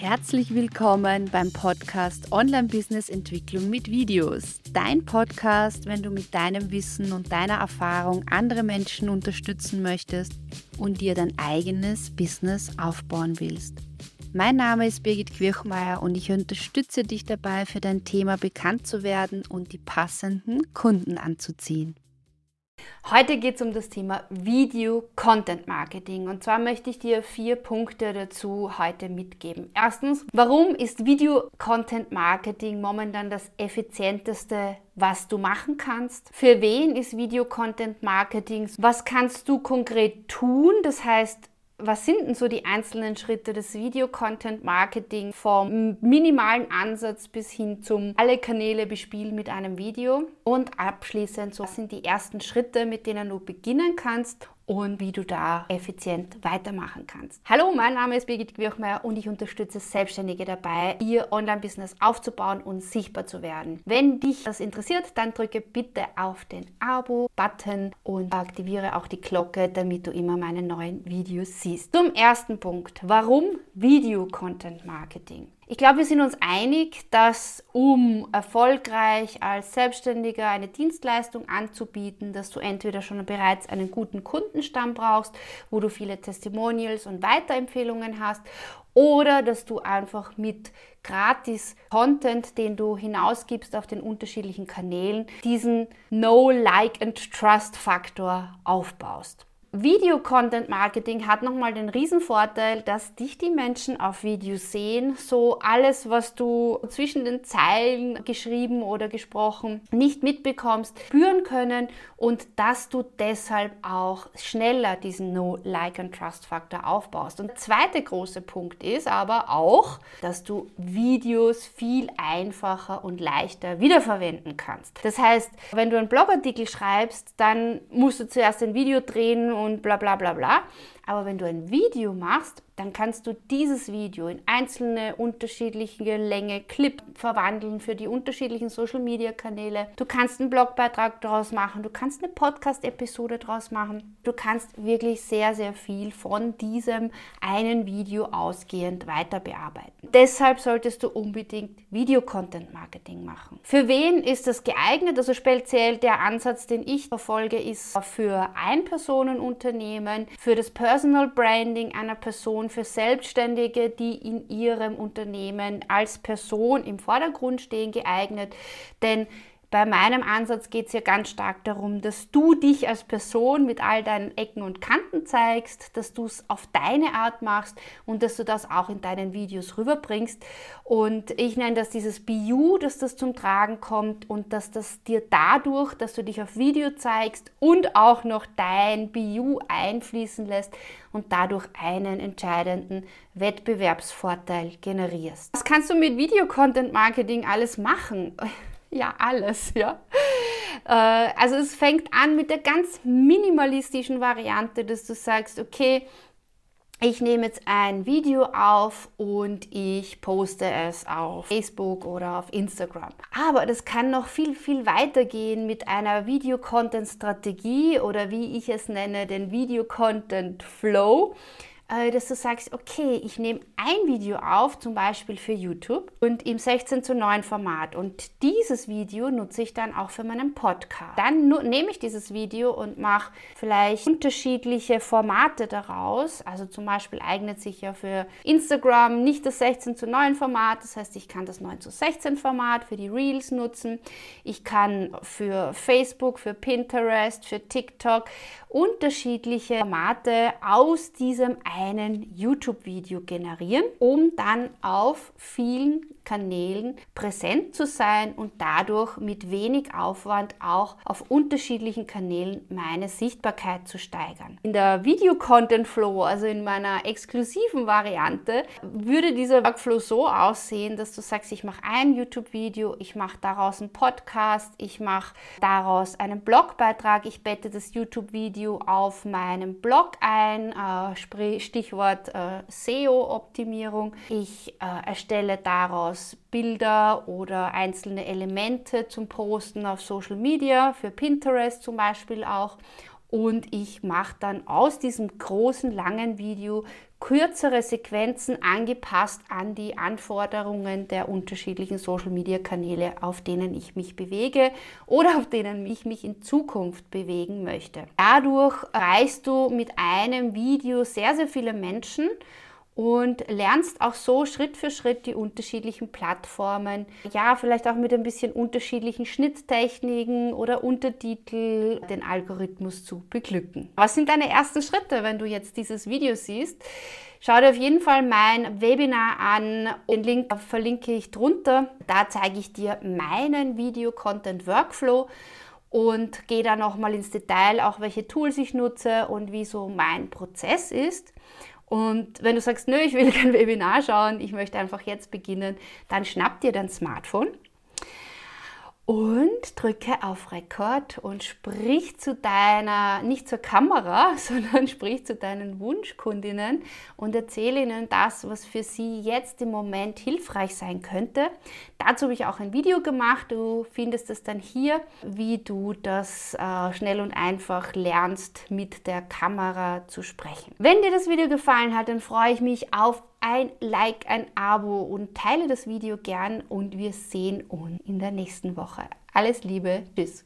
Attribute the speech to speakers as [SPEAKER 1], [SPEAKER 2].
[SPEAKER 1] Herzlich willkommen beim Podcast Online Business Entwicklung mit Videos. Dein Podcast, wenn du mit deinem Wissen und deiner Erfahrung andere Menschen unterstützen möchtest und dir dein eigenes Business aufbauen willst. Mein Name ist Birgit Quirchmeier und ich unterstütze dich dabei, für dein Thema bekannt zu werden und die passenden Kunden anzuziehen. Heute geht es um das Thema Video Content Marketing und zwar möchte ich dir vier Punkte dazu heute mitgeben. Erstens, warum ist Video Content Marketing momentan das effizienteste was du machen kannst. Für wen ist Video Content Marketing? Was kannst du konkret tun? Das heißt, was sind denn so die einzelnen Schritte des Video-Content-Marketing vom minimalen Ansatz bis hin zum alle Kanäle bespielen mit einem Video? Und abschließend, so sind die ersten Schritte, mit denen du beginnen kannst und wie du da effizient weitermachen kannst. Hallo, mein Name ist Birgit Quirchmeier und ich unterstütze Selbstständige dabei, ihr Online-Business aufzubauen und sichtbar zu werden. Wenn dich das interessiert, dann drücke bitte auf den Abo-Button und aktiviere auch die Glocke, damit du immer meine neuen Videos siehst. Zum ersten Punkt, warum Video-Content-Marketing? Ich glaube, wir sind uns einig, dass um erfolgreich als Selbstständiger eine Dienstleistung anzubieten, dass du entweder schon bereits einen guten Kundenstamm brauchst, wo du viele Testimonials und Weiterempfehlungen hast, oder dass du einfach mit gratis Content, den du hinausgibst auf den unterschiedlichen Kanälen, diesen No, Like and Trust Faktor aufbaust. Video-Content-Marketing hat nochmal den Riesenvorteil, dass dich die Menschen auf Video sehen. So alles, was du zwischen den Zeilen geschrieben oder gesprochen nicht mitbekommst, spüren können und dass du deshalb auch schneller diesen No-Like-and-Trust-Faktor aufbaust. Und der zweite große Punkt ist aber auch, dass du Videos viel einfacher und leichter wiederverwenden kannst. Das heißt, wenn du einen Blogartikel schreibst, dann musst du zuerst ein Video drehen und bla bla bla bla. Aber wenn du ein Video machst, dann kannst du dieses Video in einzelne unterschiedliche Länge Clip verwandeln für die unterschiedlichen Social Media Kanäle. Du kannst einen Blogbeitrag daraus machen, du kannst eine Podcast Episode daraus machen. Du kannst wirklich sehr sehr viel von diesem einen Video ausgehend weiter bearbeiten. Deshalb solltest du unbedingt Video Content Marketing machen. Für wen ist das geeignet? Also speziell der Ansatz, den ich verfolge, ist für Einpersonenunternehmen, für das Personal Personal Branding einer Person für Selbstständige, die in ihrem Unternehmen als Person im Vordergrund stehen, geeignet. Denn bei meinem Ansatz geht es ja ganz stark darum, dass du dich als Person mit all deinen Ecken und Kanten zeigst, dass du es auf deine Art machst und dass du das auch in deinen Videos rüberbringst. Und ich nenne das dieses BU, dass das zum Tragen kommt und dass das dir dadurch, dass du dich auf Video zeigst und auch noch dein BU einfließen lässt und dadurch einen entscheidenden Wettbewerbsvorteil generierst. Was kannst du mit Video-Content-Marketing alles machen? Ja alles, ja. Äh, also es fängt an mit der ganz minimalistischen Variante, dass du sagst, okay, ich nehme jetzt ein Video auf und ich poste es auf Facebook oder auf Instagram. Aber das kann noch viel, viel weiter gehen mit einer Video-Content-Strategie oder wie ich es nenne, den Video-Content-Flow. Äh, dass du sagst, okay, ich nehme ein Video auf, zum Beispiel für YouTube und im 16 zu 9 Format und dieses Video nutze ich dann auch für meinen Podcast. Dann nehme ich dieses Video und mache vielleicht unterschiedliche Formate daraus. Also zum Beispiel eignet sich ja für Instagram nicht das 16 zu 9 Format, das heißt, ich kann das 9 zu 16 Format für die Reels nutzen. Ich kann für Facebook, für Pinterest, für TikTok unterschiedliche Formate aus diesem einen YouTube-Video generieren, um dann auf vielen Kanälen präsent zu sein und dadurch mit wenig Aufwand auch auf unterschiedlichen Kanälen meine Sichtbarkeit zu steigern. In der Video Content Flow, also in meiner exklusiven Variante, würde dieser Workflow so aussehen, dass du sagst, ich mache ein YouTube-Video, ich mache daraus einen Podcast, ich mache daraus einen Blogbeitrag, ich bette das YouTube-Video auf meinem Blog ein, äh, Stichwort äh, SEO-Optimierung. Ich äh, erstelle daraus aus Bilder oder einzelne Elemente zum Posten auf Social Media, für Pinterest zum Beispiel auch. Und ich mache dann aus diesem großen, langen Video kürzere Sequenzen angepasst an die Anforderungen der unterschiedlichen Social-Media-Kanäle, auf denen ich mich bewege oder auf denen ich mich in Zukunft bewegen möchte. Dadurch erreichst du mit einem Video sehr, sehr viele Menschen und lernst auch so Schritt für Schritt die unterschiedlichen Plattformen. Ja, vielleicht auch mit ein bisschen unterschiedlichen Schnitttechniken oder Untertitel den Algorithmus zu beglücken. Was sind deine ersten Schritte, wenn du jetzt dieses Video siehst? Schau dir auf jeden Fall mein Webinar an. Den Link verlinke ich drunter. Da zeige ich dir meinen Video-Content-Workflow und gehe da nochmal ins Detail, auch welche Tools ich nutze und wie so mein Prozess ist. Und wenn du sagst, nö, ich will kein Webinar schauen, ich möchte einfach jetzt beginnen, dann schnapp dir dein Smartphone und drücke auf Rekord und sprich zu deiner, nicht zur Kamera, sondern sprich zu deinen Wunschkundinnen und erzähle ihnen das, was für sie jetzt im Moment hilfreich sein könnte. Dazu habe ich auch ein Video gemacht. Du findest es dann hier, wie du das äh, schnell und einfach lernst, mit der Kamera zu sprechen. Wenn dir das Video gefallen hat, dann freue ich mich auf ein Like, ein Abo und teile das Video gern und wir sehen uns in der nächsten Woche. Alles Liebe, tschüss.